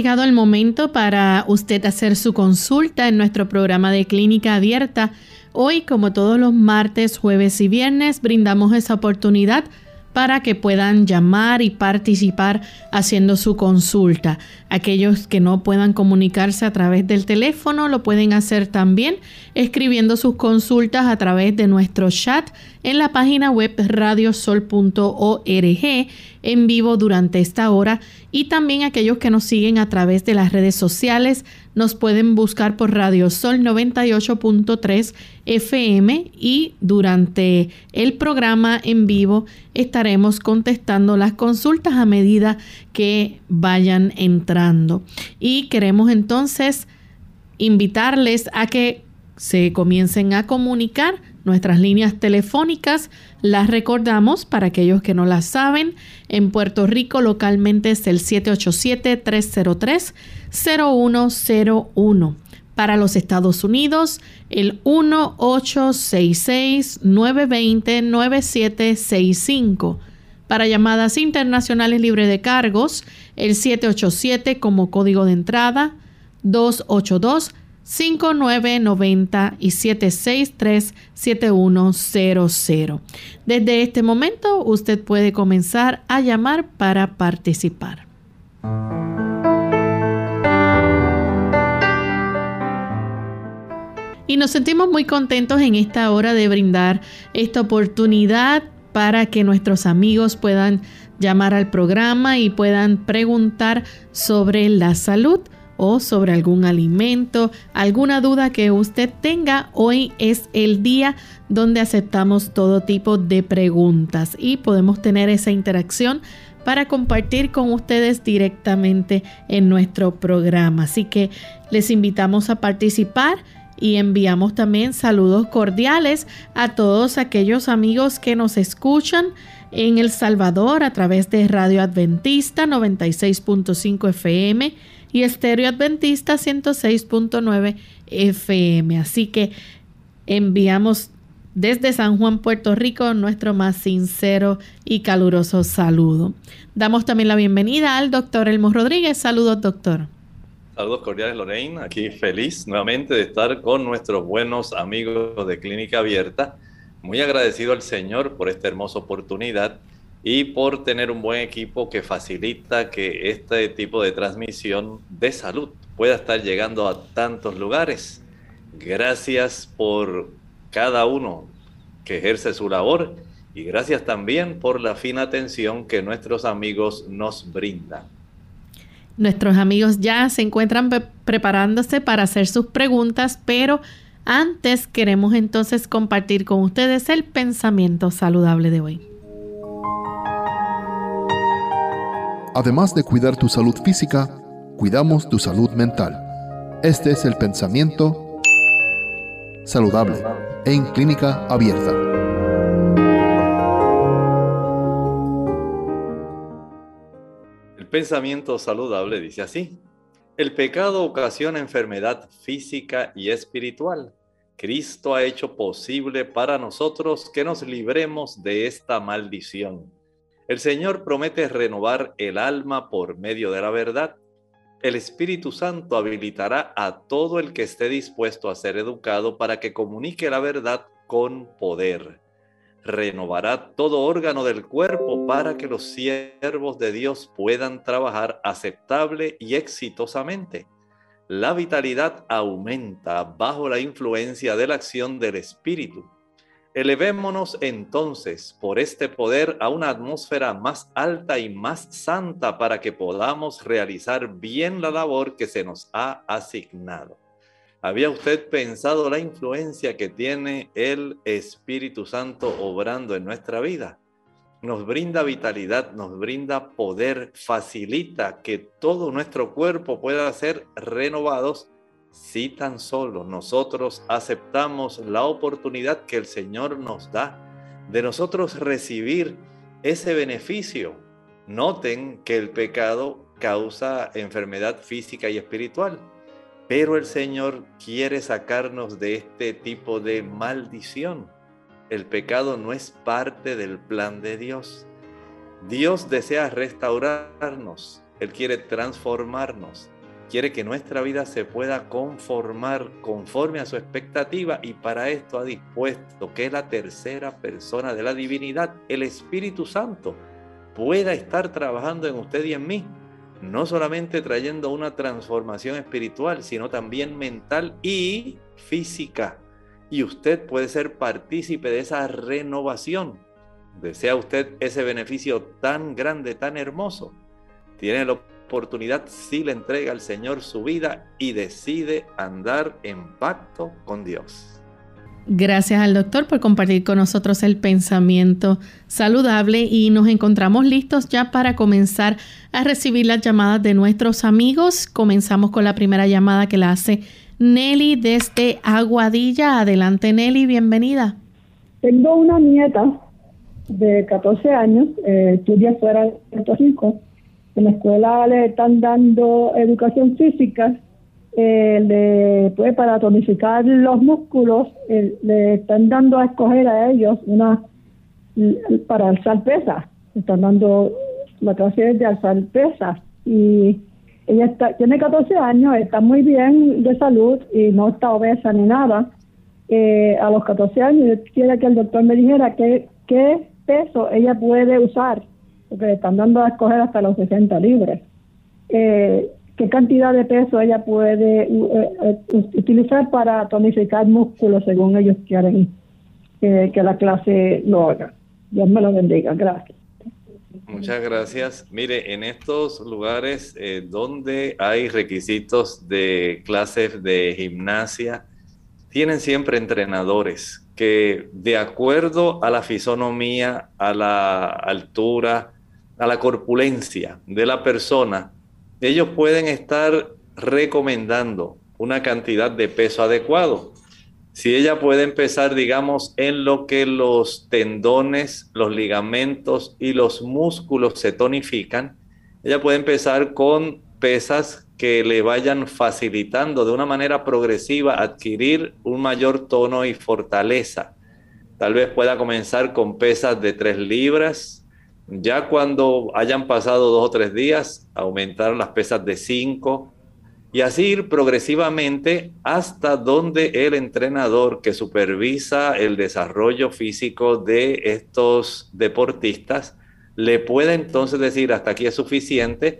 Llegado el momento para usted hacer su consulta en nuestro programa de clínica abierta. Hoy, como todos los martes, jueves y viernes, brindamos esa oportunidad para que puedan llamar y participar haciendo su consulta. Aquellos que no puedan comunicarse a través del teléfono lo pueden hacer también escribiendo sus consultas a través de nuestro chat en la página web radiosol.org en vivo durante esta hora y también aquellos que nos siguen a través de las redes sociales nos pueden buscar por Radio Sol 98.3 FM y durante el programa en vivo estaremos contestando las consultas a medida que vayan entrando. Y queremos entonces invitarles a que se comiencen a comunicar. Nuestras líneas telefónicas las recordamos para aquellos que no las saben. En Puerto Rico localmente es el 787-303-0101. Para los Estados Unidos, el 1866-920-9765. Para llamadas internacionales libres de cargos, el 787 como código de entrada, 282 5990 y 763-7100. Desde este momento usted puede comenzar a llamar para participar. Y nos sentimos muy contentos en esta hora de brindar esta oportunidad para que nuestros amigos puedan llamar al programa y puedan preguntar sobre la salud o sobre algún alimento, alguna duda que usted tenga, hoy es el día donde aceptamos todo tipo de preguntas y podemos tener esa interacción para compartir con ustedes directamente en nuestro programa. Así que les invitamos a participar y enviamos también saludos cordiales a todos aquellos amigos que nos escuchan en El Salvador a través de Radio Adventista 96.5 FM y Estéreo Adventista 106.9 FM. Así que enviamos desde San Juan, Puerto Rico, nuestro más sincero y caluroso saludo. Damos también la bienvenida al doctor Elmo Rodríguez. Saludos, doctor. Saludos cordiales, Lorraine. Aquí feliz nuevamente de estar con nuestros buenos amigos de Clínica Abierta. Muy agradecido al Señor por esta hermosa oportunidad y por tener un buen equipo que facilita que este tipo de transmisión de salud pueda estar llegando a tantos lugares. Gracias por cada uno que ejerce su labor y gracias también por la fina atención que nuestros amigos nos brindan. Nuestros amigos ya se encuentran preparándose para hacer sus preguntas, pero antes queremos entonces compartir con ustedes el pensamiento saludable de hoy. Además de cuidar tu salud física, cuidamos tu salud mental. Este es el pensamiento saludable en clínica abierta. El pensamiento saludable dice así. El pecado ocasiona enfermedad física y espiritual. Cristo ha hecho posible para nosotros que nos libremos de esta maldición. El Señor promete renovar el alma por medio de la verdad. El Espíritu Santo habilitará a todo el que esté dispuesto a ser educado para que comunique la verdad con poder. Renovará todo órgano del cuerpo para que los siervos de Dios puedan trabajar aceptable y exitosamente. La vitalidad aumenta bajo la influencia de la acción del Espíritu Elevémonos entonces por este poder a una atmósfera más alta y más santa para que podamos realizar bien la labor que se nos ha asignado. ¿Había usted pensado la influencia que tiene el Espíritu Santo obrando en nuestra vida? Nos brinda vitalidad, nos brinda poder, facilita que todo nuestro cuerpo pueda ser renovados si tan solo nosotros aceptamos la oportunidad que el Señor nos da de nosotros recibir ese beneficio. Noten que el pecado causa enfermedad física y espiritual, pero el Señor quiere sacarnos de este tipo de maldición. El pecado no es parte del plan de Dios. Dios desea restaurarnos, Él quiere transformarnos quiere que nuestra vida se pueda conformar conforme a su expectativa y para esto ha dispuesto que la tercera persona de la divinidad, el Espíritu Santo, pueda estar trabajando en usted y en mí, no solamente trayendo una transformación espiritual, sino también mental y física. Y usted puede ser partícipe de esa renovación. ¿Desea usted ese beneficio tan grande, tan hermoso? Tiene la oportunidad si le entrega al Señor su vida y decide andar en pacto con Dios. Gracias al doctor por compartir con nosotros el pensamiento saludable y nos encontramos listos ya para comenzar a recibir las llamadas de nuestros amigos. Comenzamos con la primera llamada que la hace Nelly desde Aguadilla. Adelante Nelly, bienvenida. Tengo una nieta de 14 años, eh, estudia fuera de Puerto Rico en la escuela le están dando educación física, eh, pues para tonificar los músculos, eh, le están dando a escoger a ellos una para alzar pesas, están dando la clase de alzar pesas y ella está, tiene 14 años, está muy bien de salud y no está obesa ni nada. Eh, a los 14 años yo quisiera que el doctor me dijera qué, qué peso ella puede usar porque le están dando a escoger hasta los 60 libres. Eh, ¿Qué cantidad de peso ella puede eh, utilizar para tonificar músculos según ellos quieren que la clase lo haga? Dios me lo bendiga. Gracias. Muchas gracias. Mire, en estos lugares donde hay requisitos de clases de gimnasia, tienen siempre entrenadores que de acuerdo a la fisonomía, a la altura, a la corpulencia de la persona, ellos pueden estar recomendando una cantidad de peso adecuado. Si ella puede empezar, digamos, en lo que los tendones, los ligamentos y los músculos se tonifican, ella puede empezar con pesas que le vayan facilitando de una manera progresiva adquirir un mayor tono y fortaleza. Tal vez pueda comenzar con pesas de 3 libras, ya cuando hayan pasado dos o tres días, aumentar las pesas de cinco y así ir progresivamente hasta donde el entrenador que supervisa el desarrollo físico de estos deportistas le pueda entonces decir hasta aquí es suficiente,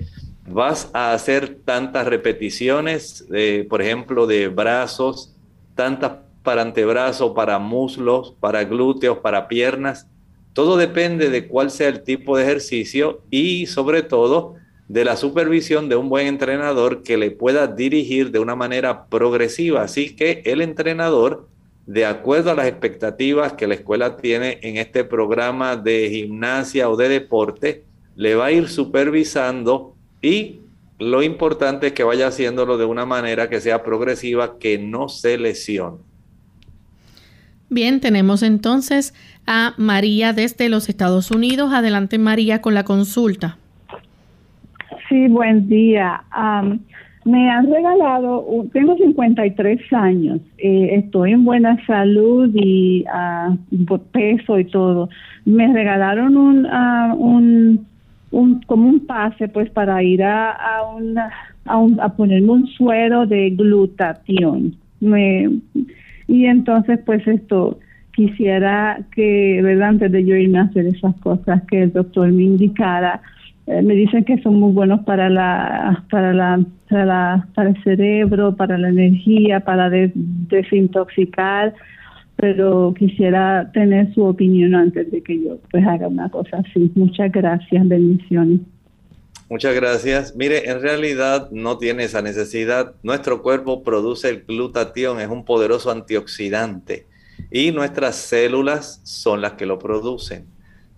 vas a hacer tantas repeticiones, por ejemplo, de brazos, tantas para antebrazos, para muslos, para glúteos, para piernas, todo depende de cuál sea el tipo de ejercicio y sobre todo de la supervisión de un buen entrenador que le pueda dirigir de una manera progresiva. Así que el entrenador, de acuerdo a las expectativas que la escuela tiene en este programa de gimnasia o de deporte, le va a ir supervisando y lo importante es que vaya haciéndolo de una manera que sea progresiva, que no se lesione. Bien, tenemos entonces a María desde los Estados Unidos. Adelante María con la consulta. Sí, buen día. me han regalado, tengo 53 años, eh, estoy en buena salud y uh, peso y todo. Me regalaron un, un, un, como un pase pues para ir a, a, una, a, un, a ponerme un suero de glutatión. Me, y entonces pues esto quisiera que, ¿verdad? Antes de yo irme a hacer esas cosas que el doctor me indicara, eh, me dicen que son muy buenos para la, para la, para la, para el cerebro, para la energía, para desintoxicar, pero quisiera tener su opinión antes de que yo pues haga una cosa así. Muchas gracias, bendiciones. Muchas gracias. Mire, en realidad no tiene esa necesidad. Nuestro cuerpo produce el glutatión, es un poderoso antioxidante y nuestras células son las que lo producen.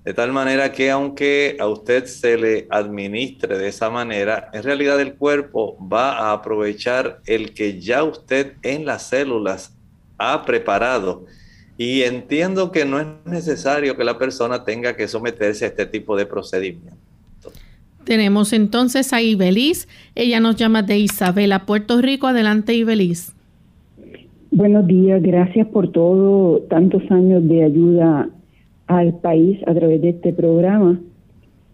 De tal manera que aunque a usted se le administre de esa manera, en realidad el cuerpo va a aprovechar el que ya usted en las células ha preparado. Y entiendo que no es necesario que la persona tenga que someterse a este tipo de procedimiento. Tenemos entonces a Ibeliz. Ella nos llama de Isabela, Puerto Rico. Adelante, Ibeliz. Buenos días, gracias por todo, tantos años de ayuda al país a través de este programa.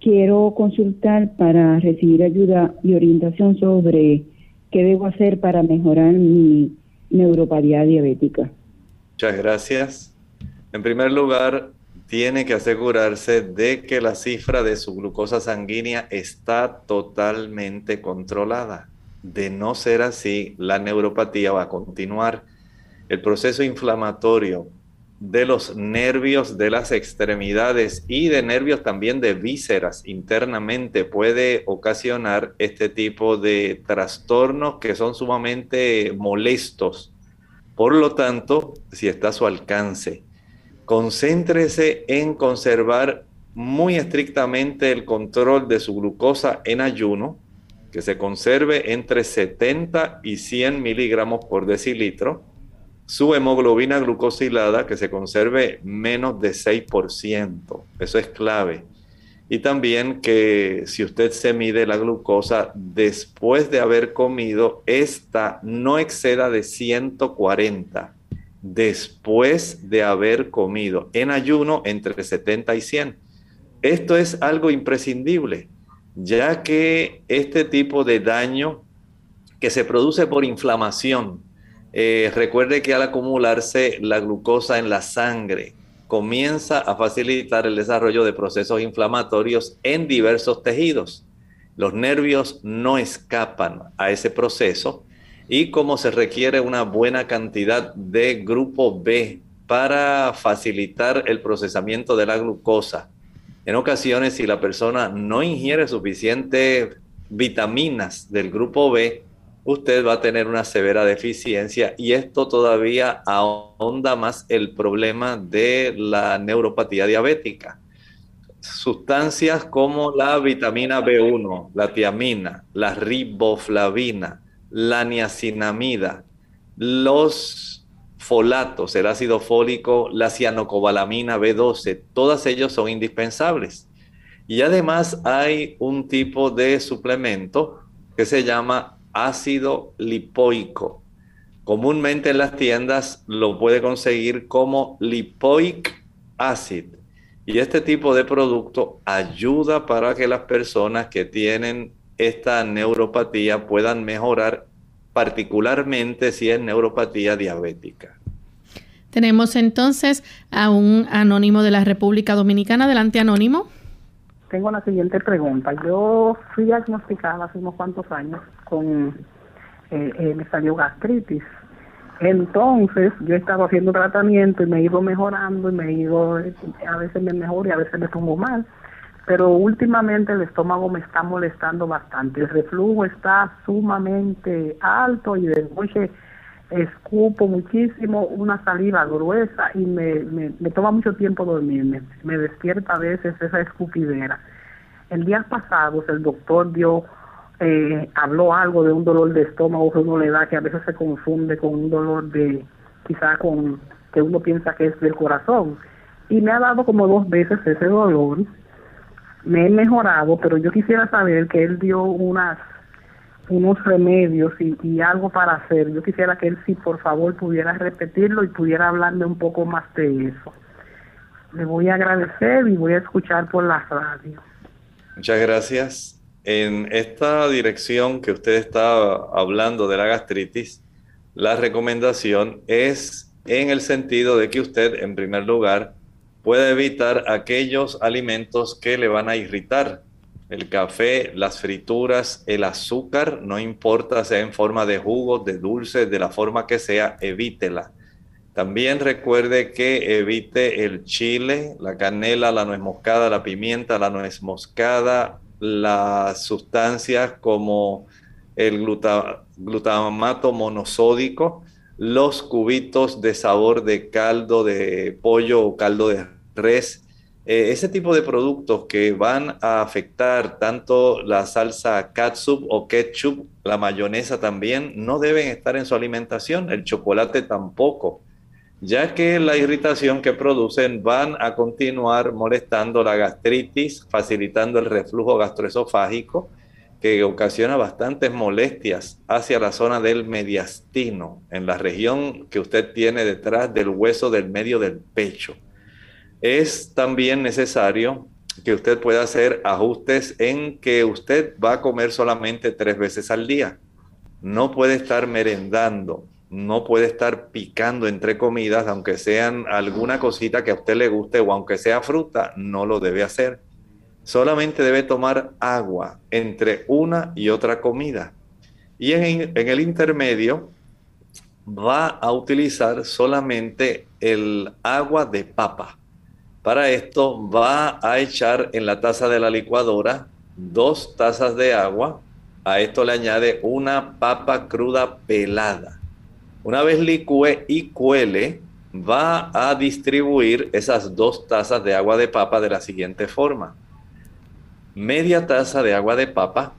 Quiero consultar para recibir ayuda y orientación sobre qué debo hacer para mejorar mi neuropatía diabética. Muchas gracias. En primer lugar, tiene que asegurarse de que la cifra de su glucosa sanguínea está totalmente controlada. De no ser así, la neuropatía va a continuar. El proceso inflamatorio de los nervios de las extremidades y de nervios también de vísceras internamente puede ocasionar este tipo de trastornos que son sumamente molestos. Por lo tanto, si está a su alcance, concéntrese en conservar muy estrictamente el control de su glucosa en ayuno, que se conserve entre 70 y 100 miligramos por decilitro su hemoglobina glucosilada que se conserve menos de 6%. Eso es clave. Y también que si usted se mide la glucosa después de haber comido, esta no exceda de 140 después de haber comido. En ayuno entre 70 y 100. Esto es algo imprescindible, ya que este tipo de daño que se produce por inflamación, eh, recuerde que al acumularse la glucosa en la sangre, comienza a facilitar el desarrollo de procesos inflamatorios en diversos tejidos. Los nervios no escapan a ese proceso y como se requiere una buena cantidad de grupo B para facilitar el procesamiento de la glucosa, en ocasiones si la persona no ingiere suficientes vitaminas del grupo B, usted va a tener una severa deficiencia y esto todavía ahonda más el problema de la neuropatía diabética. Sustancias como la vitamina B1, la tiamina, la riboflavina, la niacinamida, los folatos, el ácido fólico, la cianocobalamina B12, todas ellos son indispensables. Y además hay un tipo de suplemento que se llama ácido lipoico. Comúnmente en las tiendas lo puede conseguir como lipoic acid. Y este tipo de producto ayuda para que las personas que tienen esta neuropatía puedan mejorar, particularmente si es neuropatía diabética. Tenemos entonces a un anónimo de la República Dominicana. Adelante, anónimo tengo la siguiente pregunta. Yo fui diagnosticada hace unos cuantos años con, eh, eh, me salió gastritis. Entonces yo estaba haciendo tratamiento y me he ido mejorando y me he ido, a veces me mejoro y a veces me pongo mal. Pero últimamente el estómago me está molestando bastante. El reflujo está sumamente alto y de noche escupo muchísimo, una saliva gruesa y me, me, toma mucho tiempo dormirme. Me despierta a veces esa escupidera. El día pasado el doctor dio, eh, habló algo de un dolor de estómago que uno le da, que a veces se confunde con un dolor de, quizá con, que uno piensa que es del corazón. Y me ha dado como dos veces ese dolor. Me he mejorado, pero yo quisiera saber que él dio unas unos remedios y, algo para hacer. Yo quisiera que él sí, por favor, pudiera repetirlo y pudiera hablarme un poco más de eso. Le voy a agradecer y voy a escuchar por la radio. Muchas gracias. En esta dirección que usted está hablando de la gastritis, la recomendación es en el sentido de que usted, en primer lugar, pueda evitar aquellos alimentos que le van a irritar el café, las frituras, el azúcar, no importa sea en forma de jugo, de dulce, de la forma que sea, evítela. También recuerde que evite el chile, la canela, la nuez moscada, la pimienta, la nuez moscada, las sustancias como el glutamato monosódico, los cubitos de sabor de caldo de pollo o caldo de res, eh, ese tipo de productos que van a afectar tanto la salsa catsup o ketchup, la mayonesa también, no deben estar en su alimentación, el chocolate tampoco, ya que la irritación que producen van a continuar molestando la gastritis, facilitando el reflujo gastroesofágico que ocasiona bastantes molestias hacia la zona del mediastino, en la región que usted tiene detrás del hueso del medio del pecho. Es también necesario que usted pueda hacer ajustes en que usted va a comer solamente tres veces al día. No puede estar merendando, no puede estar picando entre comidas, aunque sean alguna cosita que a usted le guste o aunque sea fruta, no lo debe hacer solamente debe tomar agua entre una y otra comida. Y en, el intermedio va a utilizar solamente el agua de papa. Para esto va a echar en la taza de la licuadora dos tazas de agua. A esto le añade una papa cruda pelada. Una vez licúe y cuele, va a distribuir esas dos tazas de agua de papa de la siguiente forma media taza de agua de papa,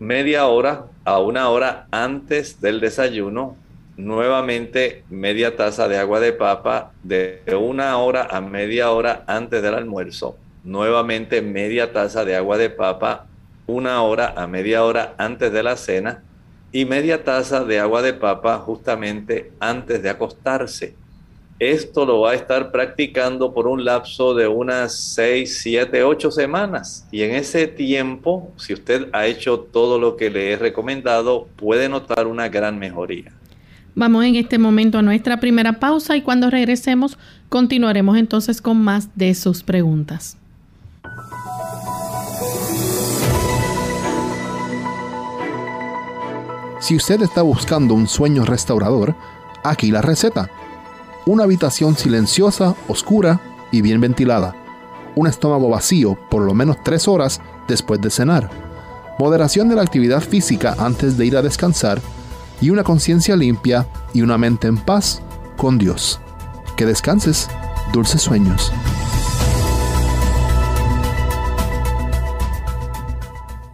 media hora a una hora antes del desayuno, nuevamente media taza de agua de papa de una hora a media hora antes del almuerzo, nuevamente media taza de agua de papa una hora a media hora antes de la cena y media taza de agua de papa justamente antes de acostarse. Esto lo va a estar practicando por un lapso de unas 6, 7, 8 semanas. Y en ese tiempo, si usted ha hecho todo lo que le he recomendado, puede notar una gran mejoría. Vamos en este momento a nuestra primera pausa y cuando regresemos continuaremos entonces con más de sus preguntas. Si usted está buscando un sueño restaurador, aquí la receta. Una habitación silenciosa, oscura y bien ventilada, un estómago vacío por lo menos tres horas después de cenar, moderación de la actividad física antes de ir a descansar y una conciencia limpia y una mente en paz con Dios. Que descanses, dulces sueños.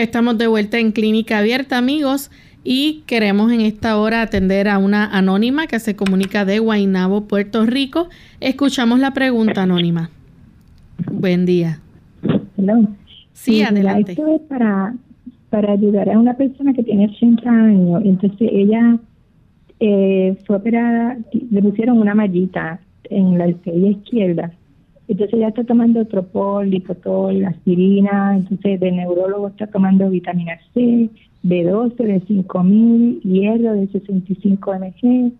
Estamos de vuelta en Clínica Abierta, amigos, y queremos en esta hora atender a una anónima que se comunica de Guaynabo, Puerto Rico. Escuchamos la pregunta anónima. Buen día. Hello. Sí, adelante. Esto es para, para ayudar a una persona que tiene 80 años. Entonces ella eh, fue operada, le pusieron una mallita en la arteria izquierda. Entonces ella está tomando tropol, lipotol, aspirina, entonces de neurólogo está tomando vitamina C, B12 de 5000, hierro de 65 mg.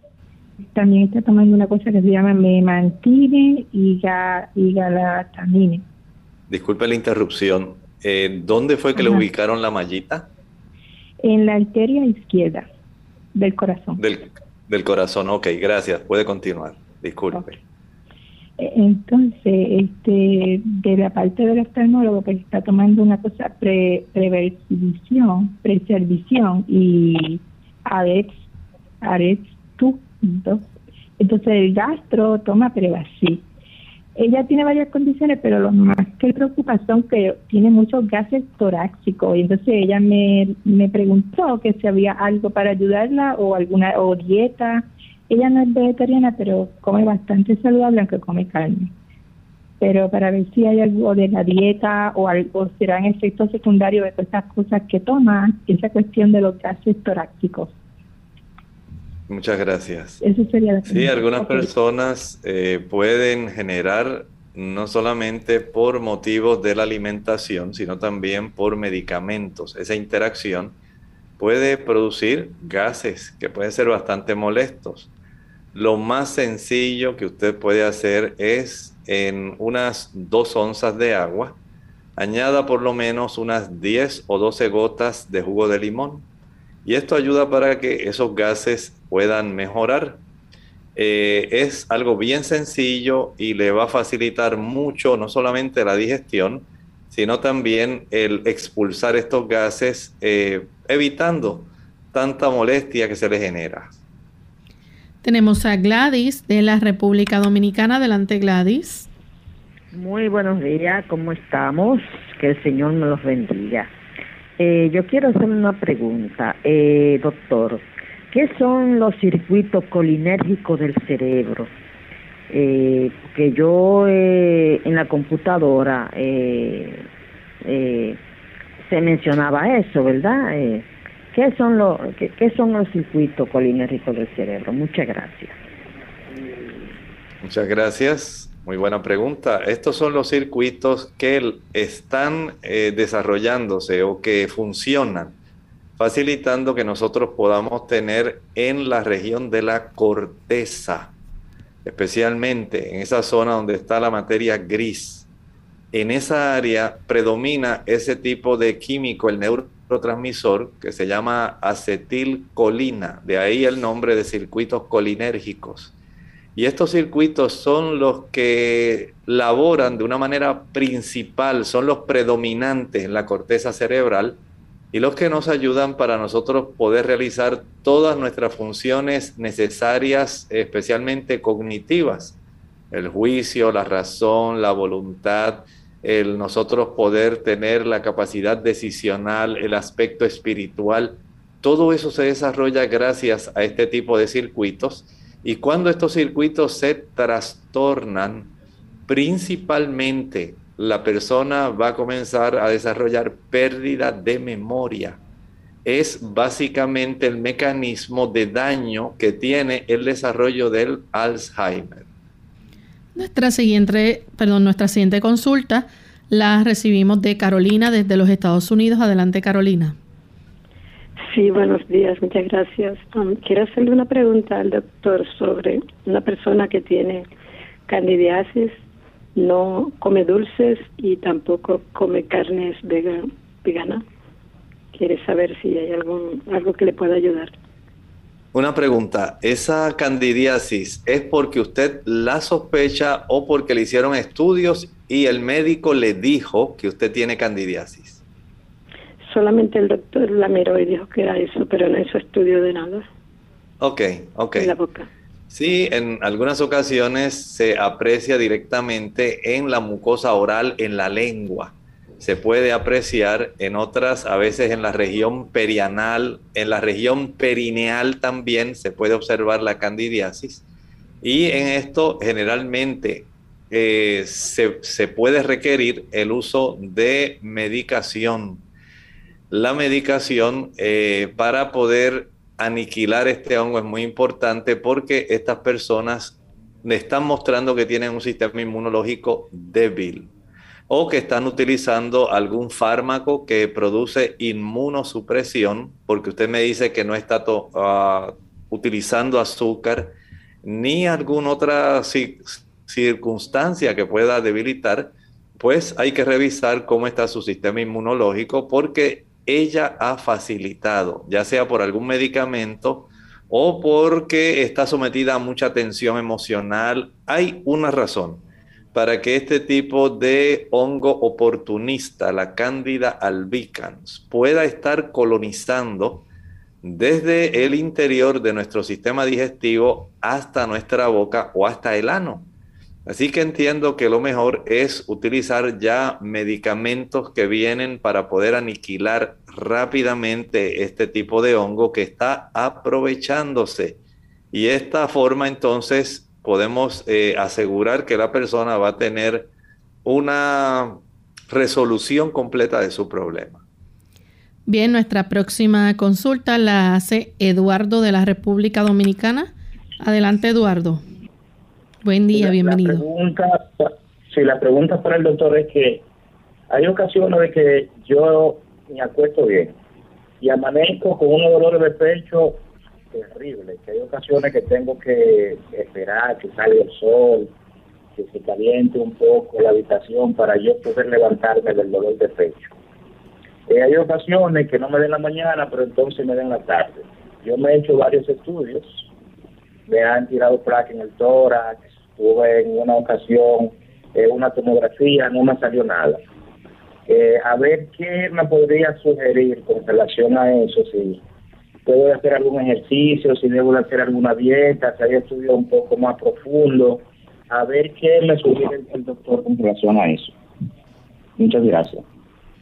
También está tomando una cosa que se llama memantine y, ga, y galatamine. Disculpe la interrupción. Eh, ¿Dónde fue que le ubicaron la mallita? En la arteria izquierda del corazón. Del, del corazón, ok, gracias. Puede continuar. Disculpe. Entonces, este, de la parte del oftalmólogo, pues está tomando una cosa pre, preversión, preservición y AREX, AREX 2. Entonces, el gastro toma Prevacid ella tiene varias condiciones, pero lo más que preocupa son que tiene muchos gases torácicos. Y entonces ella me, me preguntó que si había algo para ayudarla o alguna o dieta. Ella no es vegetariana, pero come bastante saludable, aunque come carne. Pero para ver si hay algo de la dieta o algo, serán efectos secundarios de todas estas cosas que toma, esa cuestión de los gases torácicos. Muchas gracias. Eso sería la Sí, algunas personas eh, pueden generar no solamente por motivos de la alimentación, sino también por medicamentos. Esa interacción puede producir gases que pueden ser bastante molestos. Lo más sencillo que usted puede hacer es en unas dos onzas de agua, añada por lo menos unas 10 o 12 gotas de jugo de limón. Y esto ayuda para que esos gases puedan mejorar. Eh, es algo bien sencillo y le va a facilitar mucho no solamente la digestión, sino también el expulsar estos gases, eh, evitando tanta molestia que se le genera. Tenemos a Gladys de la República Dominicana. Adelante, Gladys. Muy buenos días, ¿cómo estamos? Que el Señor me los bendiga. Eh, yo quiero hacer una pregunta, doctor. ¿Qué son los circuitos colinérgicos del cerebro? Eh, que yo eh, en la computadora eh, eh, se mencionaba eso, ¿verdad? ¿Qué, son los, qué, son los circuitos colinérgicos del cerebro? Muchas gracias. Muchas gracias. Muy buena pregunta. Estos son los circuitos que están desarrollándose o que funcionan facilitando que nosotros podamos tener en la región de la corteza, especialmente en esa zona donde está la materia gris. En esa área predomina ese tipo de químico, el neurotransmisor, que se llama acetilcolina, de ahí el nombre de circuitos colinérgicos. Y estos circuitos son los que laboran de una manera principal, son los predominantes en la corteza cerebral, y los que nos ayudan para nosotros poder realizar todas nuestras funciones necesarias, especialmente cognitivas, el juicio, la razón, la voluntad, el nosotros poder tener la capacidad decisional, el aspecto espiritual, todo eso se desarrolla gracias a este tipo de circuitos y cuando estos circuitos se trastornan, principalmente la persona va a comenzar a desarrollar pérdida de memoria. Es básicamente el mecanismo de daño que tiene el desarrollo del Alzheimer. Nuestra siguiente, perdón, nuestra siguiente consulta la recibimos de Carolina desde los Estados Unidos. Adelante, Carolina. Sí, buenos días, muchas gracias. Um, quiero hacerle una pregunta al doctor sobre una persona que tiene candidiasis no come dulces y tampoco come carnes vegana. Quiere saber si hay algún, algo que le pueda ayudar. Una pregunta, ¿esa candidiasis es porque usted la sospecha o porque le hicieron estudios y el médico le dijo que usted tiene candidiasis? Solamente el doctor la miró y dijo que era eso, pero no hizo estudio de nada. Ok, ok. En la boca. Sí, en algunas ocasiones se aprecia directamente en la mucosa oral, en la lengua. Se puede apreciar en otras, a veces en la región perianal, en la región perineal también se puede observar la candidiasis. Y en esto generalmente eh, se, puede requerir el uso de medicación. La medicación eh, para poder aniquilar este hongo es muy importante porque estas personas le están mostrando que tienen un sistema inmunológico débil o que están utilizando algún fármaco que produce inmunosupresión, porque usted me dice que no está uh, utilizando azúcar ni alguna otra circunstancia que pueda debilitar, pues hay que revisar cómo está su sistema inmunológico porque ella ha facilitado, ya sea por algún medicamento o porque está sometida a mucha tensión emocional. Hay una razón para que este tipo de hongo oportunista, la Cándida albicans, pueda estar colonizando desde el interior de nuestro sistema digestivo hasta nuestra boca o hasta el ano. Así que entiendo que lo mejor es utilizar ya medicamentos que vienen para poder aniquilar rápidamente este tipo de hongo que está aprovechándose. Y esta forma entonces podemos eh, asegurar que la persona va a tener una resolución completa de su problema. Bien, nuestra próxima consulta la hace Eduardo de la República Dominicana. Adelante, Eduardo. Buen día, bienvenido. La pregunta, sí, la pregunta para el doctor es que hay ocasiones de que yo me acuesto bien y amanezco con unos dolores de pecho terribles, que hay ocasiones que tengo que esperar que salga el sol, que se caliente un poco la habitación para yo poder levantarme del dolor de pecho. Eh, hay ocasiones que no me den la mañana, pero entonces me den la tarde. Yo me he hecho varios estudios, me han tirado placa en el tórax, tuve en una ocasión eh, una tomografía, no me salió nada. Eh, a ver qué me podría sugerir con relación a eso, si puedo hacer algún ejercicio, si debo hacer alguna dieta, si hay estudios un poco más profundo, a ver qué me sugiere el doctor con relación a eso. Muchas gracias.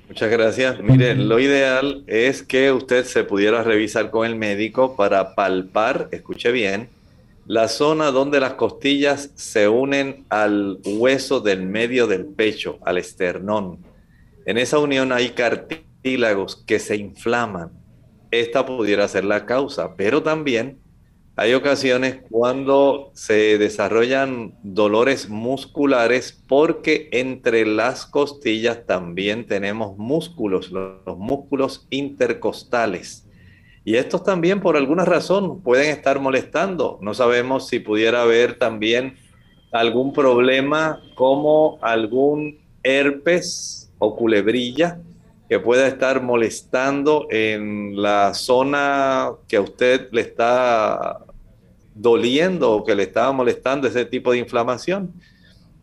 Muchas gracias. Mire, lo ideal es que usted se pudiera revisar con el médico para palpar, escuche bien, la zona donde las costillas se unen al hueso del medio del pecho, al esternón. En esa unión hay cartílagos que se inflaman. Esta pudiera ser la causa, pero también hay ocasiones cuando se desarrollan dolores musculares porque entre las costillas también tenemos músculos, los músculos intercostales. Y estos también por alguna razón pueden estar molestando. No sabemos si pudiera haber también algún problema como algún herpes o culebrilla que pueda estar molestando en la zona que a usted le está doliendo o que le estaba molestando ese tipo de inflamación.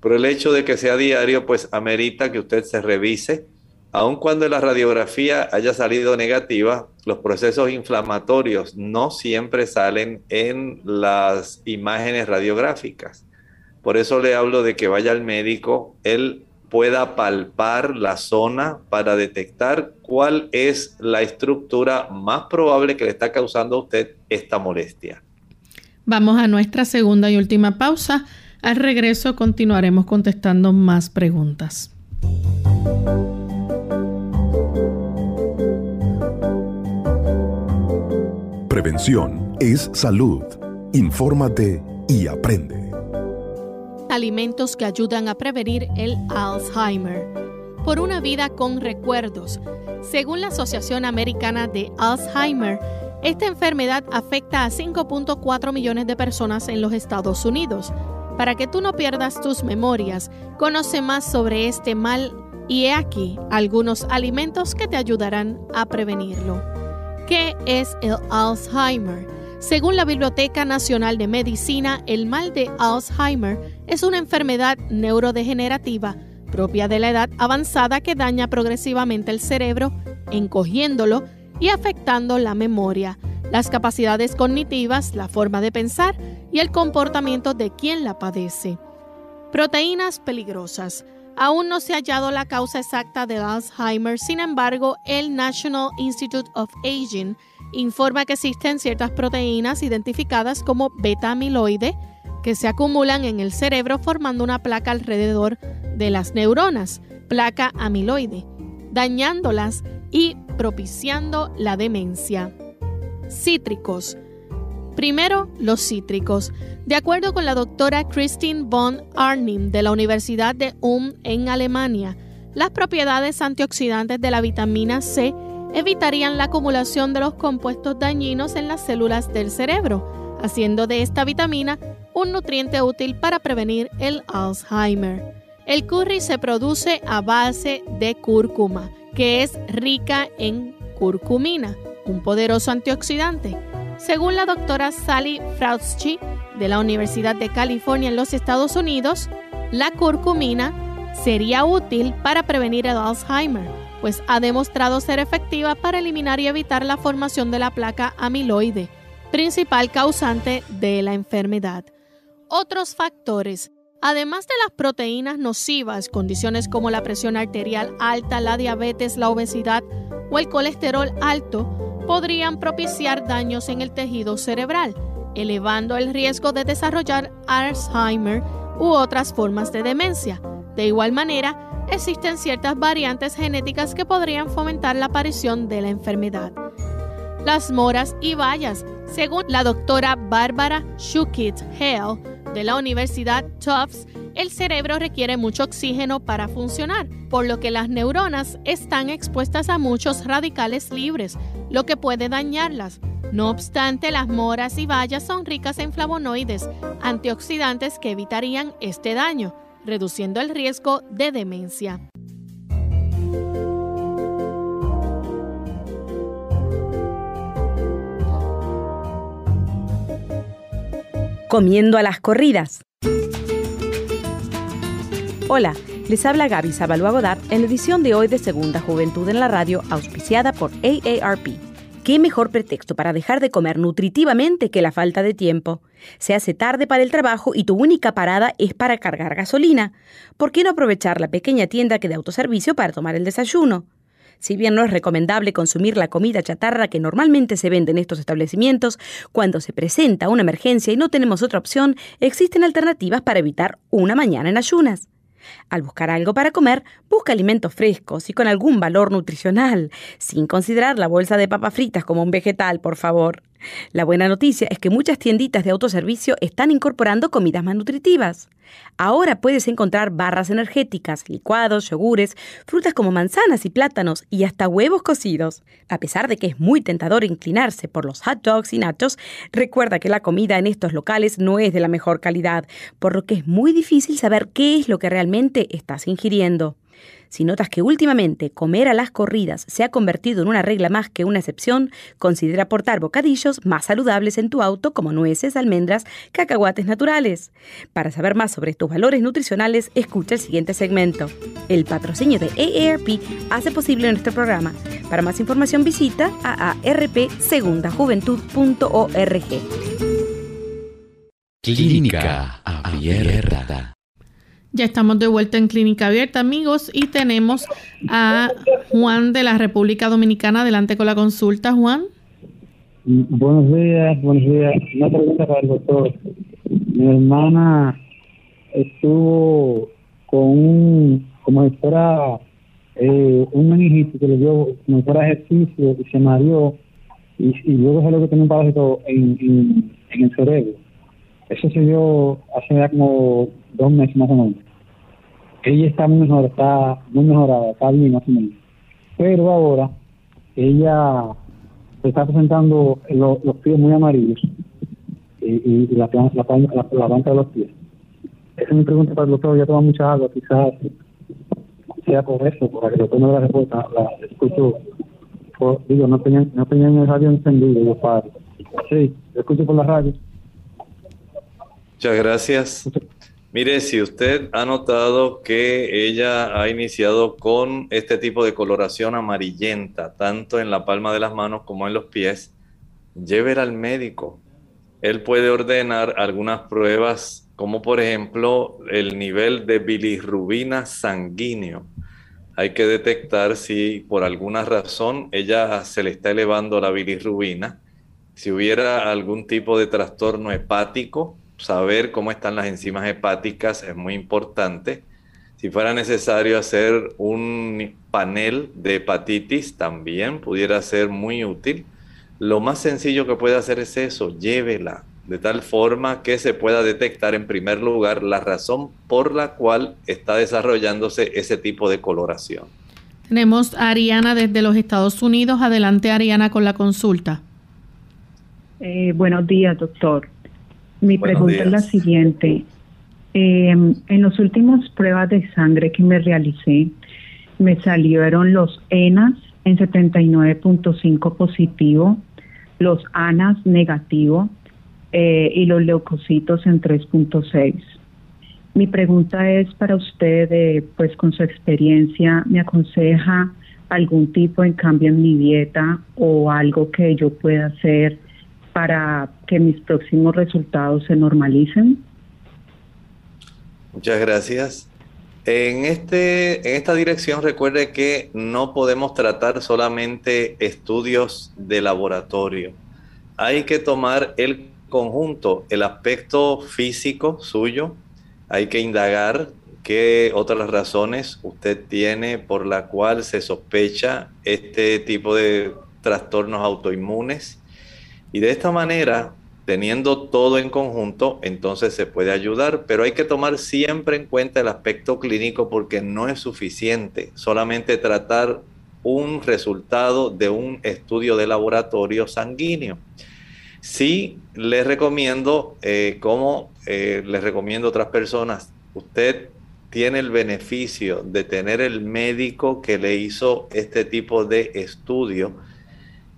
Pero el hecho de que sea diario, pues amerita que usted se revise. Aun cuando la radiografía haya salido negativa, los procesos inflamatorios no siempre salen en las imágenes radiográficas. Por eso le hablo de que vaya al médico. Él pueda palpar la zona para detectar cuál es la estructura más probable que le está causando a usted esta molestia. Vamos a nuestra segunda y última pausa. Al regreso continuaremos contestando más preguntas. Prevención es salud. Infórmate y aprende alimentos que ayudan a prevenir el Alzheimer. Por una vida con recuerdos. Según la Asociación Americana de Alzheimer, esta enfermedad afecta a 5.4 millones de personas en los Estados Unidos. Para que tú no pierdas tus memorias, conoce más sobre este mal y he aquí algunos alimentos que te ayudarán a prevenirlo. ¿Qué es el Alzheimer? Según la Biblioteca Nacional de Medicina, el mal de Alzheimer es una enfermedad neurodegenerativa propia de la edad avanzada que daña progresivamente el cerebro, encogiéndolo y afectando la memoria, las capacidades cognitivas, la forma de pensar y el comportamiento de quien la padece. Proteínas peligrosas. Aún no se ha hallado la causa exacta de Alzheimer, sin embargo, el National Institute of Aging informa que existen ciertas proteínas identificadas como beta-amiloide que se acumulan en el cerebro formando una placa alrededor de las neuronas, placa amiloide, dañándolas y propiciando la demencia. cítricos. Primero, los cítricos. De acuerdo con la doctora Christine von Arnim de la Universidad de Ulm en Alemania, las propiedades antioxidantes de la vitamina C evitarían la acumulación de los compuestos dañinos en las células del cerebro, haciendo de esta vitamina un nutriente útil para prevenir el Alzheimer. El curry se produce a base de cúrcuma, que es rica en curcumina, un poderoso antioxidante. Según la doctora Sally Frautschi de la Universidad de California en los Estados Unidos, la curcumina sería útil para prevenir el Alzheimer, pues ha demostrado ser efectiva para eliminar y evitar la formación de la placa amiloide, principal causante de la enfermedad. Otros factores Además de las proteínas nocivas, condiciones como la presión arterial alta, la diabetes, la obesidad o el colesterol alto podrían propiciar daños en el tejido cerebral, elevando el riesgo de desarrollar Alzheimer u otras formas de demencia. De igual manera, existen ciertas variantes genéticas que podrían fomentar la aparición de la enfermedad. Las moras y bayas, según la doctora Bárbara Shukit Hale de la Universidad Tufts, el cerebro requiere mucho oxígeno para funcionar, por lo que las neuronas están expuestas a muchos radicales libres, lo que puede dañarlas. No obstante, las moras y bayas son ricas en flavonoides, antioxidantes que evitarían este daño, reduciendo el riesgo de demencia. Comiendo a las corridas. Hola, les habla Gaby Zabalúa Godard en la edición de hoy de Segunda Juventud en la Radio, auspiciada por AARP. ¿Qué mejor pretexto para dejar de comer nutritivamente que la falta de tiempo? Se hace tarde para el trabajo y tu única parada es para cargar gasolina. ¿Por qué no aprovechar la pequeña tienda que de autoservicio para tomar el desayuno? Si bien no es recomendable consumir la comida chatarra que normalmente se vende en estos establecimientos, cuando se presenta una emergencia y no tenemos otra opción, existen alternativas para evitar una mañana en ayunas. Al buscar algo para comer, busca alimentos frescos y con algún valor nutricional, sin considerar la bolsa de papas fritas como un vegetal, por favor. La buena noticia es que muchas tienditas de autoservicio están incorporando comidas más nutritivas. Ahora puedes encontrar barras energéticas, licuados, yogures, frutas como manzanas y plátanos y hasta huevos cocidos. A pesar de que es muy tentador inclinarse por los hot dogs y nachos, recuerda que la comida en estos locales no es de la mejor calidad, por lo que es muy difícil saber qué es lo que realmente estás ingiriendo. Si notas que últimamente comer a las corridas se ha convertido en una regla más que una excepción, considera aportar bocadillos más saludables en tu auto como nueces, almendras, cacahuates naturales. Para saber más sobre estos valores nutricionales, escucha el siguiente segmento. El patrocinio de AARP hace posible nuestro programa. Para más información visita aarpsegundajuventud.org. Clínica Abierta. Ya estamos de vuelta en Clínica Abierta, amigos, y tenemos a Juan de la República Dominicana. Adelante con la consulta, Juan. Buenos días, buenos días. Una pregunta para el doctor. Mi hermana estuvo con un, como si fuera eh, un meningito que le dio como fuera ejercicio y se mareó y, y luego salió que tenía un parásito en, en el cerebro. Eso se dio hace ya como dos meses más o menos. Ella está muy mejor, está muy mejorada, está bien más o menos. Pero ahora ella se está presentando lo- los pies muy amarillos y, y la, la, plan- la, la planta de los pies. Esa es mi pregunta para el doctor. Ya toma mucha agua, quizás sea por eso, para que el doctor me dé la respuesta. La escucho, por- digo, no tenía, no tenía el radio encendido, yo padre. Sí, lo escucho por la radio. Muchas gracias. Mire, si usted ha notado que ella ha iniciado con este tipo de coloración amarillenta, tanto en la palma de las manos como en los pies, llévela al médico. Él puede ordenar algunas pruebas, como por ejemplo el nivel de bilirrubina sanguíneo. Hay que detectar si por alguna razón ella se le está elevando la bilirrubina. Si hubiera algún tipo de trastorno hepático, saber cómo están las enzimas hepáticas es muy importante. Si fuera necesario hacer un panel de hepatitis, también pudiera ser muy útil. lo más sencillo que puede hacer es eso, llévela de tal forma que se pueda detectar en primer lugar la razón por la cual está desarrollándose ese tipo de coloración. Tenemos a Ariana desde los Estados Unidos. Adelante, Ariana, con la consulta. Eh, buenos días, doctor. Mi pregunta es la siguiente. Eh, en las últimas pruebas de sangre que me realicé, me salieron los ENAS en 79.5 positivo, los ANAS negativo eh, y los leucocitos en 3.6. Mi pregunta es para usted, eh, pues con su experiencia, ¿me aconseja algún tipo de cambio en mi dieta o algo que yo pueda hacer para que mis próximos resultados se normalicen? Muchas gracias. En, este, en esta dirección recuerde que no podemos tratar solamente estudios de laboratorio. Hay que tomar el conjunto, el aspecto físico suyo, hay que indagar qué otras razones usted tiene por la cual se sospecha este tipo de trastornos autoinmunes. Y de esta manera, teniendo todo en conjunto, entonces se puede ayudar, pero hay que tomar siempre en cuenta el aspecto clínico porque no es suficiente solamente tratar un resultado de un estudio de laboratorio sanguíneo. Sí, les recomiendo, eh, como eh, les recomiendo a otras personas, usted tiene el beneficio de tener el médico que le hizo este tipo de estudio.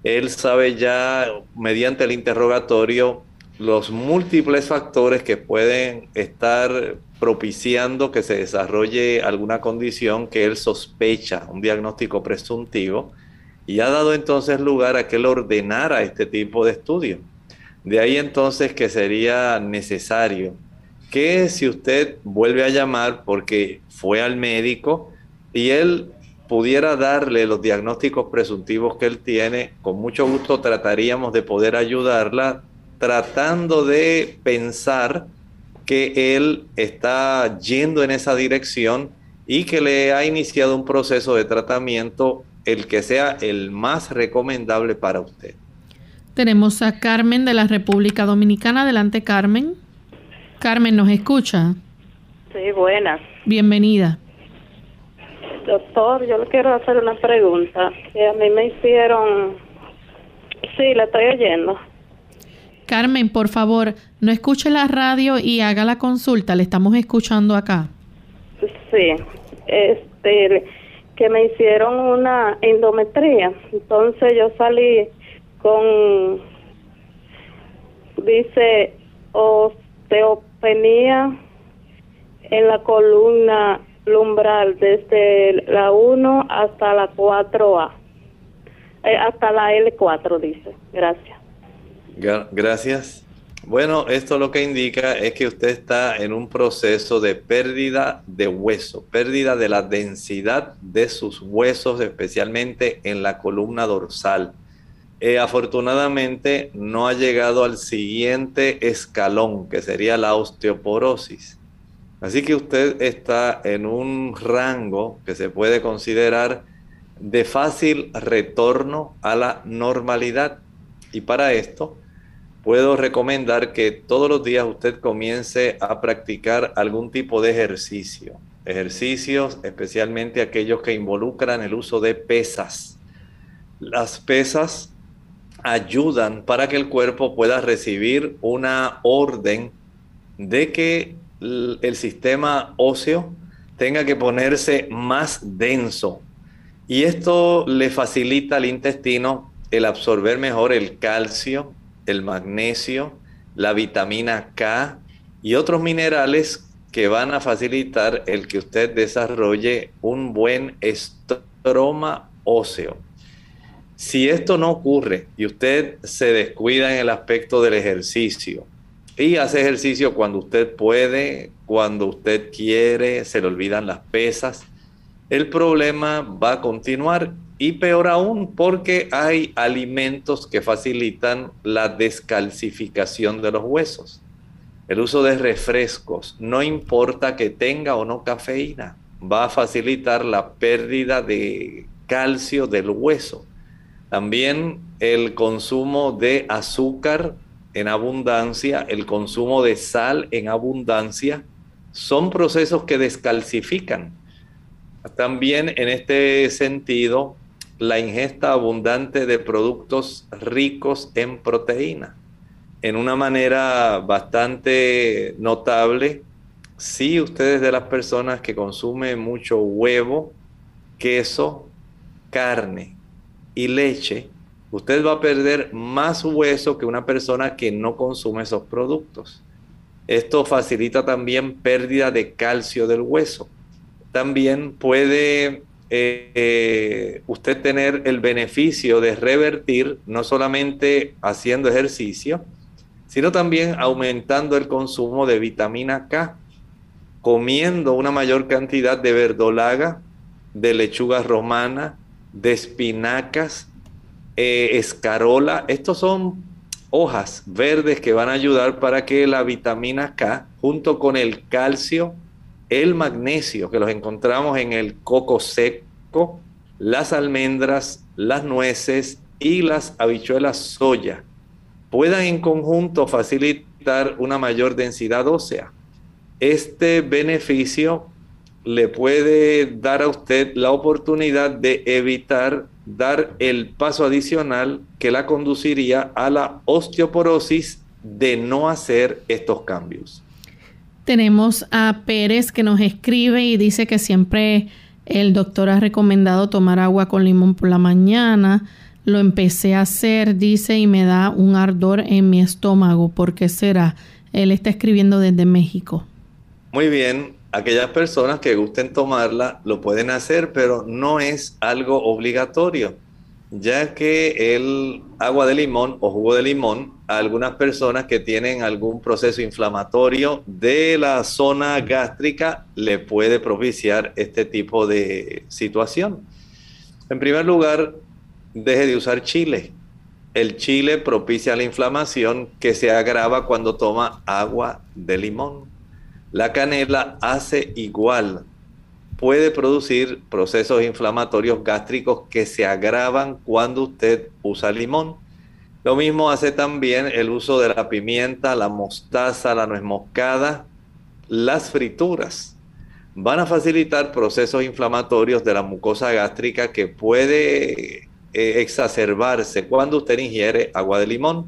Él sabe ya mediante el interrogatorio los múltiples factores que pueden estar propiciando que se desarrolle alguna condición que él sospecha, un diagnóstico presuntivo, y ha dado entonces lugar a que él ordenara este tipo de estudio. De ahí entonces que sería necesario que si usted vuelve a llamar porque fue al médico y él pudiera darle los diagnósticos presuntivos que él tiene, con mucho gusto trataríamos de poder ayudarla tratando de pensar que él está yendo en esa dirección y que le ha iniciado un proceso de tratamiento el que sea el más recomendable para usted. Tenemos a Carmen de la República Dominicana. Adelante, Carmen. Carmen, ¿nos escucha? Sí, buenas. Bienvenida. Doctor, yo le quiero hacer una pregunta que a mí me hicieron... Sí, la estoy oyendo. Carmen, por favor, no escuche la radio y haga la consulta. Le estamos escuchando acá. Sí, este, que me hicieron una endometría. Entonces yo salí con, dice, osteopenia en la columna lumbral desde la 1 hasta la 4A, eh, hasta la L4 dice. Gracias. Gracias. Bueno, esto lo que indica es que usted está en un proceso de pérdida de hueso, pérdida de la densidad de sus huesos, especialmente en la columna dorsal. Eh, afortunadamente no ha llegado al siguiente escalón, que sería la osteoporosis. Así que usted está en un rango que se puede considerar de fácil retorno a la normalidad. Y para esto puedo recomendar que todos los días usted comience a practicar algún tipo de ejercicio. Ejercicios, especialmente aquellos que involucran el uso de pesas. Las pesas ayudan para que el cuerpo pueda recibir una orden de que el sistema óseo tenga que ponerse más denso. Y esto le facilita al intestino el absorber mejor el calcio, el magnesio, la vitamina K y otros minerales que van a facilitar el que usted desarrolle un buen estroma óseo. Si esto no ocurre y usted se descuida en el aspecto del ejercicio y hace ejercicio cuando usted puede, cuando usted quiere, se le olvidan las pesas, el problema va a continuar y peor aún porque hay alimentos que facilitan la descalcificación de los huesos. El uso de refrescos, no importa que tenga o no cafeína, va a facilitar la pérdida de calcio del hueso. También el consumo de azúcar en abundancia, el consumo de sal en abundancia, son procesos que descalcifican. También en este sentido, la ingesta abundante de productos ricos en proteína. En una manera bastante notable, si ustedes de las personas que consumen mucho huevo, queso, carne y leche, usted va a perder más hueso que una persona que no consume esos productos. Esto facilita también pérdida de calcio del hueso. También puede eh, usted tener el beneficio de revertir no solamente haciendo ejercicio, sino también aumentando el consumo de vitamina K, comiendo una mayor cantidad de verdolaga, de lechuga romana, de espinacas, eh, escarola. Estos son hojas verdes que van a ayudar para que la vitamina K, junto con el calcio, el magnesio, que los encontramos en el coco seco, las almendras, las nueces y las habichuelas soya, puedan en conjunto facilitar una mayor densidad ósea. Este beneficio le puede dar a usted la oportunidad de evitar dar el paso adicional que la conduciría a la osteoporosis de no hacer estos cambios. Tenemos a Pérez que nos escribe y dice que siempre el doctor ha recomendado tomar agua con limón por la mañana. Lo empecé a hacer, dice, y me da un ardor en mi estómago. ¿Por qué será? Él está escribiendo desde México. Muy bien, aquellas personas que gusten tomarla lo pueden hacer, pero no es algo obligatorio ya que el agua de limón o jugo de limón a algunas personas que tienen algún proceso inflamatorio de la zona gástrica le puede propiciar este tipo de situación. En primer lugar, deje de usar chile. El chile propicia la inflamación que se agrava cuando toma agua de limón. La canela hace igual puede producir procesos inflamatorios gástricos que se agravan cuando usted usa limón. Lo mismo hace también el uso de la pimienta, la mostaza, la nuez moscada, las frituras. Van a facilitar procesos inflamatorios de la mucosa gástrica que puede eh, exacerbarse cuando usted ingiere agua de limón.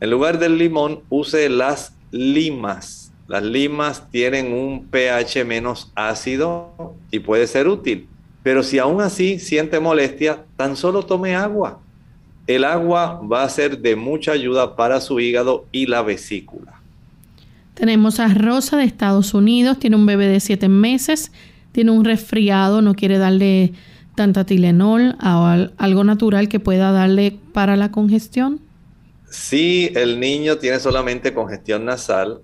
En lugar del limón, use las limas las limas tienen un pH menos ácido y puede ser útil. Pero si aún así siente molestia, tan solo tome agua. El agua va a ser de mucha ayuda para su hígado y la vesícula. Tenemos a Rosa de Estados Unidos, tiene un bebé de 7 meses, tiene un resfriado, no quiere darle tanta Tilenol o algo natural que pueda darle para la congestión. Si el niño tiene solamente congestión nasal,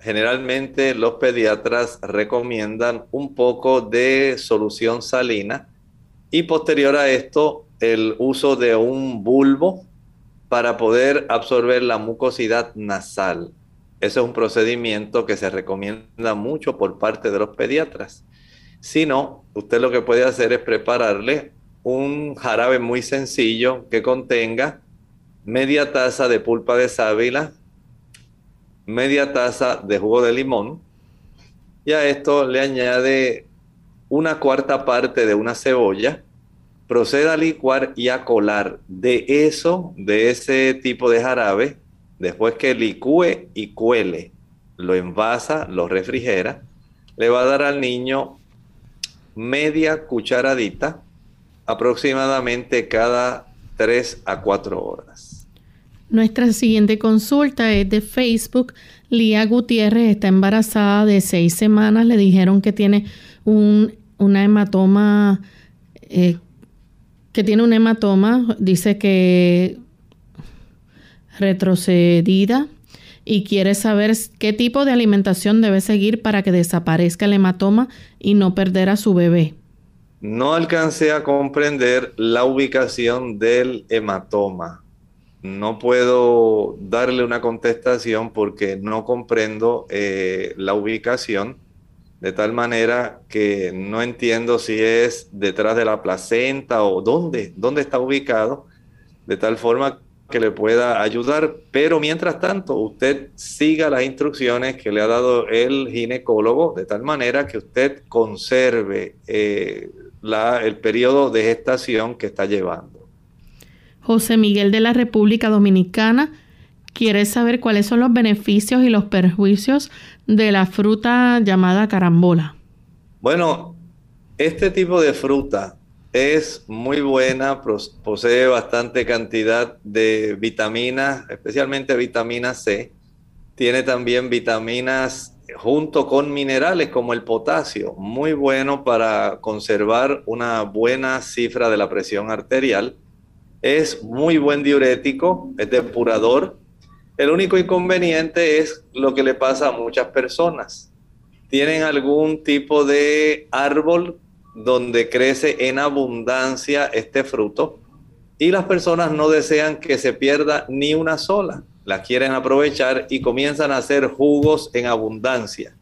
generalmente los pediatras recomiendan un poco de solución salina y posterior a esto el uso de un bulbo para poder absorber la mucosidad nasal. Ese es un procedimiento que se recomienda mucho por parte de los pediatras. Si no, usted lo que puede hacer es prepararle un jarabe muy sencillo que contenga media taza de pulpa de sábila, media taza de jugo de limón y a esto le añade una cuarta parte de una cebolla. Proceda a licuar y a colar de eso, de ese tipo de jarabe, después que licúe y cuele, lo envasa, lo refrigera, le va a dar al niño media cucharadita aproximadamente cada 3 a 4 horas. Nuestra siguiente consulta es de Facebook. Lía Gutiérrez está embarazada de seis semanas. Le dijeron que tiene un, una hematoma, eh, que tiene un hematoma, dice que retrocedida y quiere saber qué tipo de alimentación debe seguir para que desaparezca el hematoma y no perder a su bebé. No alcancé a comprender la ubicación del hematoma no puedo darle una contestación porque no comprendo eh, la ubicación, de tal manera que no entiendo si es detrás de la placenta o dónde, dónde está ubicado. de tal forma que le pueda ayudar, pero mientras tanto usted siga las instrucciones que le ha dado el ginecólogo de tal manera que usted conserve eh, la, el periodo de gestación que está llevando. José Miguel de la República Dominicana quiere saber cuáles son los beneficios y los perjuicios de la fruta llamada carambola. Bueno, este tipo de fruta es muy buena, posee bastante cantidad de vitaminas, especialmente vitamina C. Tiene también vitaminas junto con minerales como el potasio, muy bueno para conservar una buena cifra de la presión arterial. Es muy buen diurético, es depurador. El único inconveniente es lo que le pasa a muchas personas. Tienen algún tipo de árbol donde crece en abundancia este fruto y las personas no desean que se pierda ni una sola. La quieren aprovechar y comienzan a hacer jugos en abundancia.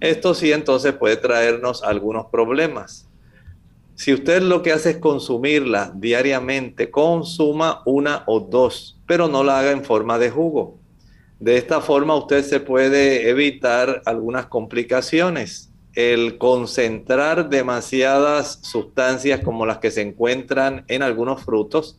Esto sí entonces puede traernos algunos problemas. Si usted lo que hace es consumirla diariamente, consuma una o dos, pero no la haga en forma de jugo. De esta forma usted se puede evitar algunas complicaciones el concentrar demasiadas sustancias como las que se encuentran en algunos frutos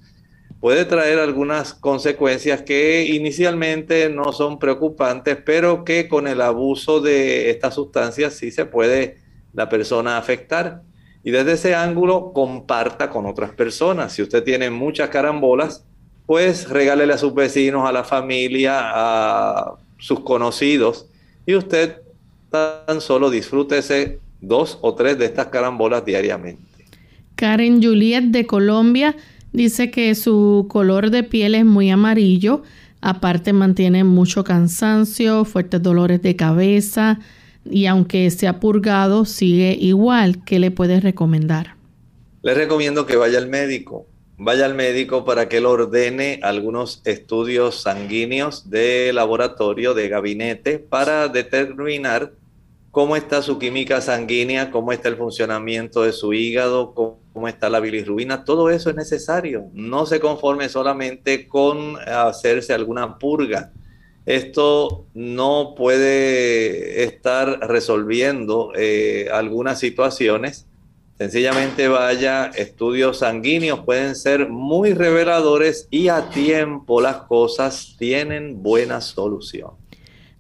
puede traer algunas consecuencias que inicialmente no son preocupantes, pero que con el abuso de estas sustancias sí se puede la persona afectar. Y desde ese ángulo comparta con otras personas. Si usted tiene muchas carambolas, pues regálele a sus vecinos, a la familia, a sus conocidos y usted tan solo disfrútese dos o tres de estas carambolas diariamente. Karen Juliet de Colombia dice que su color de piel es muy amarillo, aparte mantiene mucho cansancio, fuertes dolores de cabeza y aunque se ha purgado sigue igual. ¿Qué le puedes recomendar? Le recomiendo que vaya al médico. Vaya al médico para que le ordene algunos estudios sanguíneos de laboratorio, de gabinete, para determinar cómo está su química sanguínea, cómo está el funcionamiento de su hígado, cómo está la bilirrubina, todo eso es necesario. No se conforme solamente con hacerse alguna purga. Esto no puede estar resolviendo eh, algunas situaciones. Sencillamente vaya, estudios sanguíneos pueden ser muy reveladores y a tiempo las cosas tienen buena solución.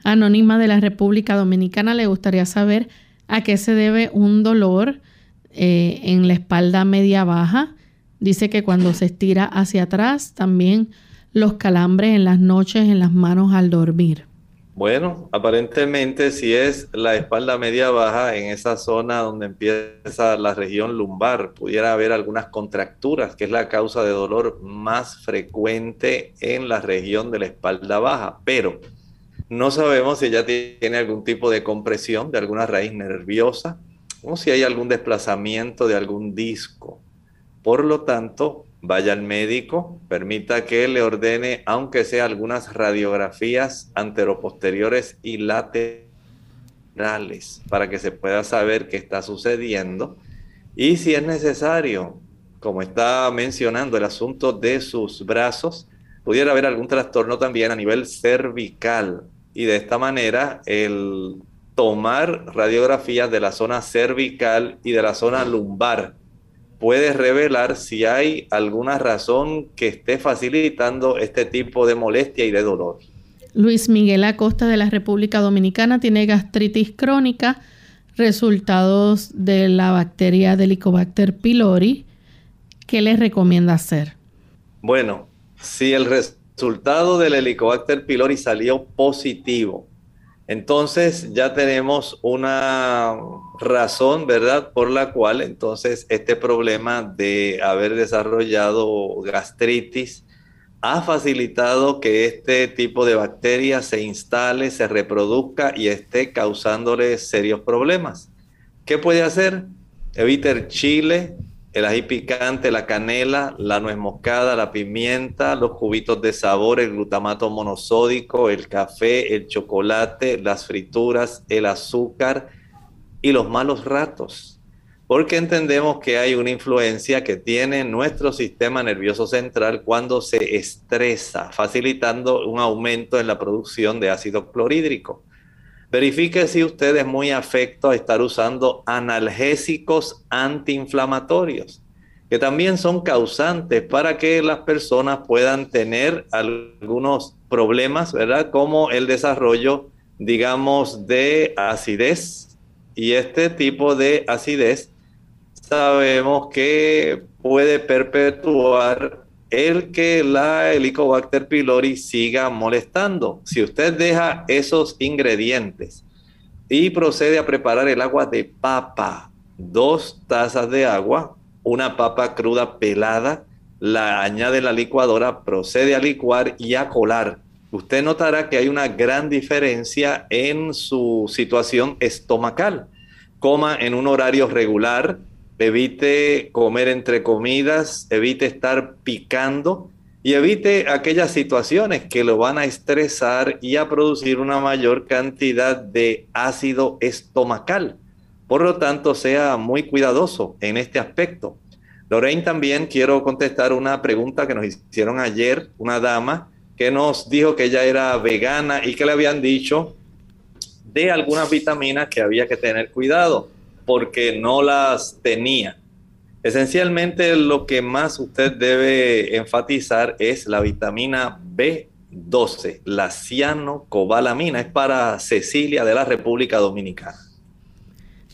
Anónima de la República Dominicana le gustaría saber a qué se debe un dolor eh, en la espalda media baja. Dice que cuando se estira hacia atrás, también los calambres en las noches en las manos al dormir. Bueno, aparentemente si es la espalda media baja en esa zona donde empieza la región lumbar, pudiera haber algunas contracturas, que es la causa de dolor más frecuente en la región de la espalda baja. Pero no sabemos si ella tiene algún tipo de compresión de alguna raíz nerviosa o si hay algún desplazamiento de algún disco. Por lo tanto, vaya al médico, permita que le ordene, aunque sea algunas radiografías anteroposteriores y laterales, para que se pueda saber qué está sucediendo. Y si es necesario, como está mencionando el asunto de sus brazos, pudiera haber algún trastorno también a nivel cervical y de esta manera el tomar radiografías de la zona cervical y de la zona lumbar puede revelar si hay alguna razón que esté facilitando este tipo de molestia y de dolor. Luis Miguel Acosta de la República Dominicana tiene gastritis crónica, resultados de la bacteria Helicobacter pylori. ¿Qué le recomienda hacer? Bueno, si el resultado del Helicobacter pylori salió positivo, entonces ya tenemos una razón, ¿verdad? Por la cual entonces este problema de haber desarrollado gastritis ha facilitado que este tipo de bacteria se instale, se reproduzca y esté causándole serios problemas. ¿Qué puede hacer? Evite el chile, el ají picante, la canela, la nuez moscada, la pimienta, los cubitos de sabor, el glutamato monosódico, el café, el chocolate, las frituras, el azúcar y los malos ratos. porque entendemos que hay una influencia que tiene nuestro sistema nervioso central cuando se estresa, facilitando un aumento en la producción de ácido clorhídrico. Verifique si usted es muy afecto a estar usando analgésicos antiinflamatorios, que también son causantes para que las personas puedan tener algunos problemas, ¿verdad? Como el desarrollo, digamos, de acidez. Y este tipo de acidez sabemos que puede perpetuar el que la Helicobacter pylori siga molestando. Si usted deja esos ingredientes y procede a preparar el agua de papa, dos tazas de agua, una papa cruda pelada, la añade la licuadora, procede a licuar y a colar. Usted notará que hay una gran diferencia en su situación estomacal. Coma en un horario regular, evite comer entre comidas, evite estar picando y evite aquellas situaciones que lo van a estresar y a producir una mayor cantidad de ácido estomacal. Por lo tanto, sea muy cuidadoso en este aspecto. Lorraine, también quiero contestar una pregunta que nos hicieron ayer, una dama que nos dijo que ella era vegana y que le habían dicho de algunas vitaminas que había que tener cuidado porque no las tenía. Esencialmente lo que más usted debe enfatizar es la vitamina B12, la cianocobalamina. Es para Cecilia de la República Dominicana.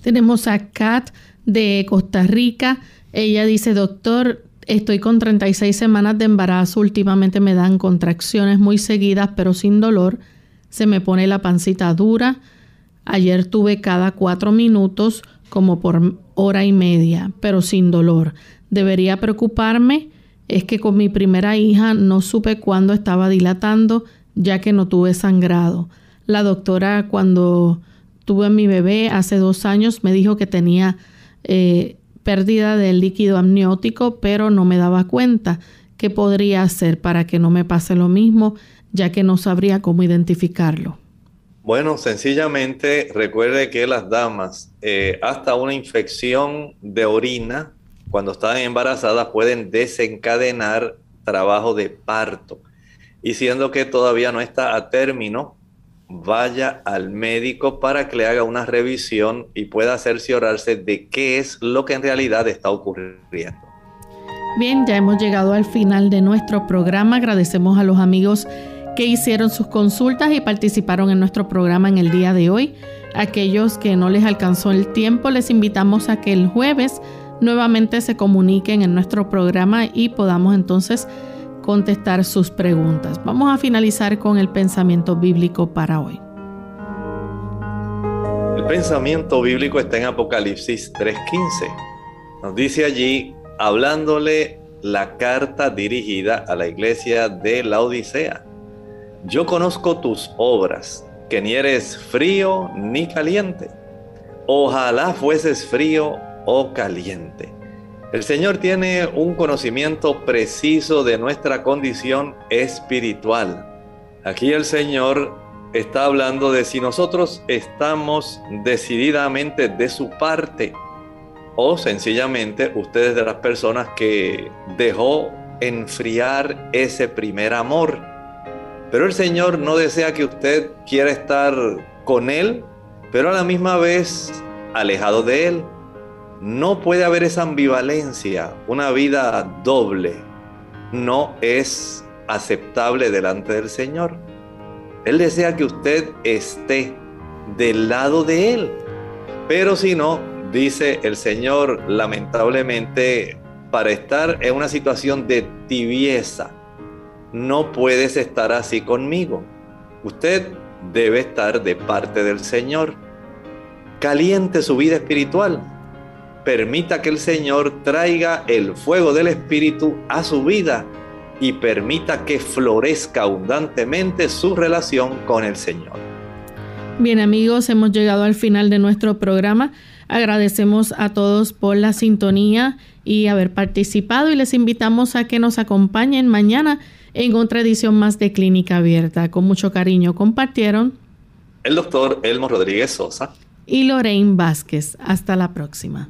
Tenemos a Kat de Costa Rica. Ella dice, doctor, estoy con 36 semanas de embarazo. Últimamente me dan contracciones muy seguidas, pero sin dolor. Se me pone la pancita dura. Ayer tuve cada cuatro minutos como por hora y media, pero sin dolor. Debería preocuparme es que con mi primera hija no supe cuándo estaba dilatando, ya que no tuve sangrado. La doctora cuando tuve a mi bebé hace dos años me dijo que tenía eh, pérdida del líquido amniótico, pero no me daba cuenta. ¿Qué podría hacer para que no me pase lo mismo, ya que no sabría cómo identificarlo? Bueno, sencillamente recuerde que las damas, eh, hasta una infección de orina, cuando están embarazadas, pueden desencadenar trabajo de parto. Y siendo que todavía no está a término, vaya al médico para que le haga una revisión y pueda cerciorarse de qué es lo que en realidad está ocurriendo. Bien, ya hemos llegado al final de nuestro programa. Agradecemos a los amigos que hicieron sus consultas y participaron en nuestro programa en el día de hoy. Aquellos que no les alcanzó el tiempo, les invitamos a que el jueves nuevamente se comuniquen en nuestro programa y podamos entonces contestar sus preguntas. Vamos a finalizar con el pensamiento bíblico para hoy. El pensamiento bíblico está en Apocalipsis 3:15. Nos dice allí, hablándole la carta dirigida a la iglesia de la Odisea. Yo conozco tus obras, que ni eres frío ni caliente. Ojalá fueses frío o caliente. El Señor tiene un conocimiento preciso de nuestra condición espiritual. Aquí el Señor está hablando de si nosotros estamos decididamente de su parte o sencillamente ustedes de las personas que dejó enfriar ese primer amor pero el Señor no desea que usted quiera estar con Él, pero a la misma vez alejado de Él. No puede haber esa ambivalencia, una vida doble. No es aceptable delante del Señor. Él desea que usted esté del lado de Él. Pero si no, dice el Señor, lamentablemente, para estar en una situación de tibieza, no puedes estar así conmigo. Usted debe estar de parte del Señor. Caliente su vida espiritual. Permita que el Señor traiga el fuego del Espíritu a su vida y permita que florezca abundantemente su relación con el Señor. Bien amigos, hemos llegado al final de nuestro programa. Agradecemos a todos por la sintonía y haber participado y les invitamos a que nos acompañen mañana en otra edición más de Clínica Abierta. Con mucho cariño compartieron el doctor Elmo Rodríguez Sosa y Lorraine Vázquez. Hasta la próxima.